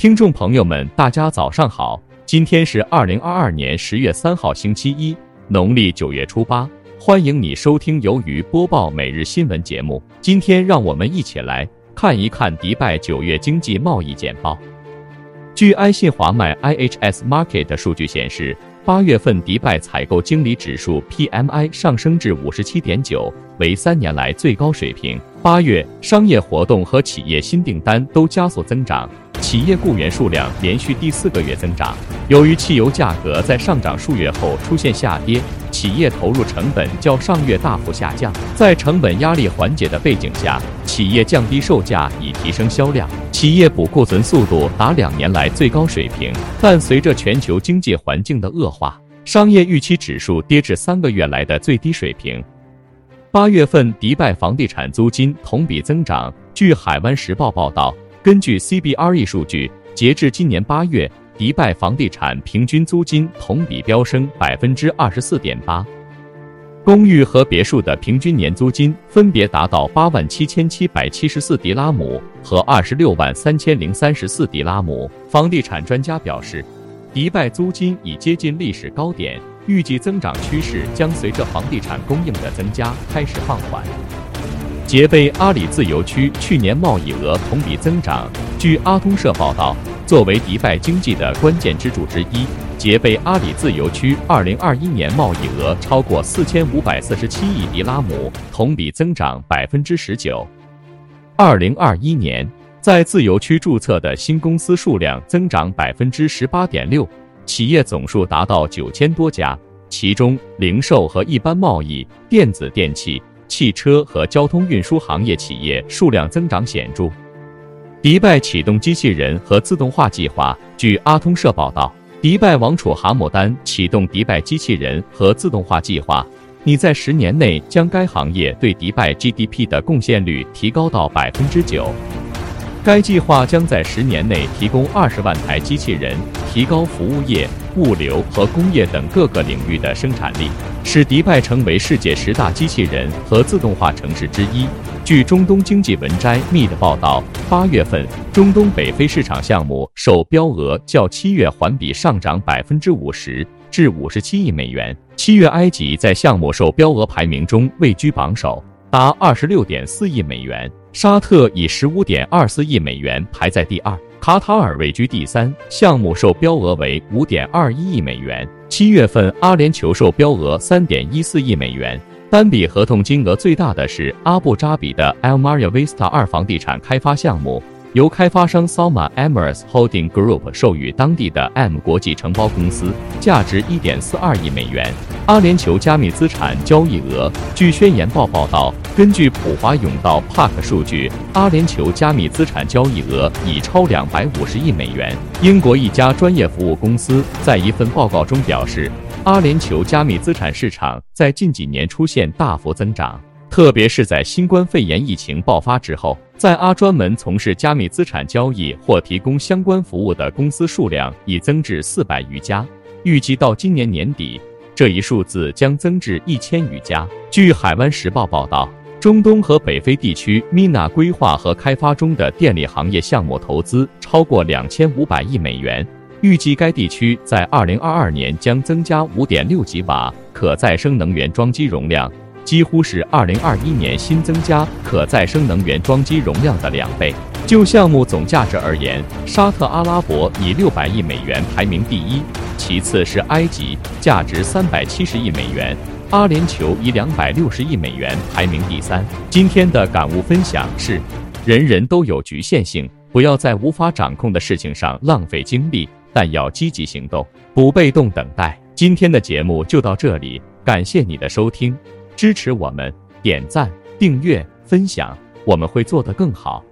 听众朋友们，大家早上好，今天是二零二二年十月三号，星期一，农历九月初八。欢迎你收听由于播报每日新闻节目。今天让我们一起来看一看迪拜九月经济贸易简报。据埃信华迈 IHS Market 的数据显示，八月份迪拜采购经理指数 PMI 上升至五十七点九，为三年来最高水平。八月商业活动和企业新订单都加速增长。企业雇员数量连续第四个月增长。由于汽油价格在上涨数月后出现下跌，企业投入成本较上月大幅下降。在成本压力缓解的背景下，企业降低售价以提升销量，企业补库存速度达两年来最高水平。但随着全球经济环境的恶化，商业预期指数跌至三个月来的最低水平。八月份迪拜房地产租金同比增长。据海湾时报报道。根据 CBRE 数据，截至今年八月，迪拜房地产平均租金同比飙升百分之二十四点八，公寓和别墅的平均年租金分别达到八万七千七百七十四迪拉姆和二十六万三千零三十四迪拉姆。房地产专家表示，迪拜租金已接近历史高点，预计增长趋势将随着房地产供应的增加开始放缓。杰贝阿里自由区去年贸易额同比增长。据阿通社报道，作为迪拜经济的关键支柱之一，杰贝阿里自由区2021年贸易额超过4547亿迪拉姆，同比增长19%。2021年，在自由区注册的新公司数量增长18.6%，企业总数达到9000多家，其中零售和一般贸易、电子电器。汽车和交通运输行业企业数量增长显著。迪拜启动机器人和自动化计划。据阿通社报道，迪拜王储哈姆丹启动迪拜机器人和自动化计划，拟在十年内将该行业对迪拜 GDP 的贡献率提高到百分之九。该计划将在十年内提供二十万台机器人，提高服务业。物流和工业等各个领域的生产力，使迪拜成为世界十大机器人和自动化城市之一。据中东经济文摘 Meet 报道，八月份中东北非市场项目受标额较七月环比上涨百分之五十，至五十七亿美元。七月埃及在项目受标额排名中位居榜首，达二十六点四亿美元。沙特以十五点二四亿美元排在第二。卡塔尔位居第三，项目售标额为五点二一亿美元。七月份，阿联酋售标额三点一四亿美元。单笔合同金额最大的是阿布扎比的 Al Maria Vista 二房地产开发项目。由开发商 Salma Emirates Holding Group 授予当地的 M 国际承包公司，价值1.42亿美元。阿联酋加密资产交易额，据宣言报报道，根据普华永道 Park 数据，阿联酋加密资产交易额已超250亿美元。英国一家专业服务公司在一份报告中表示，阿联酋加密资产市场在近几年出现大幅增长。特别是在新冠肺炎疫情爆发之后，在阿专门从事加密资产交易或提供相关服务的公司数量已增至四百余家，预计到今年年底，这一数字将增至一千余家。据海湾时报报道，中东和北非地区 Mina 规划和开发中的电力行业项目投资超过两千五百亿美元，预计该地区在二零二二年将增加五点六吉瓦可再生能源装机容量。几乎是2021年新增加可再生能源装机容量的两倍。就项目总价值而言，沙特阿拉伯以600亿美元排名第一，其次是埃及，价值370亿美元；阿联酋以260亿美元排名第三。今天的感悟分享是：人人都有局限性，不要在无法掌控的事情上浪费精力，但要积极行动，不被动等待。今天的节目就到这里，感谢你的收听。支持我们，点赞、订阅、分享，我们会做得更好。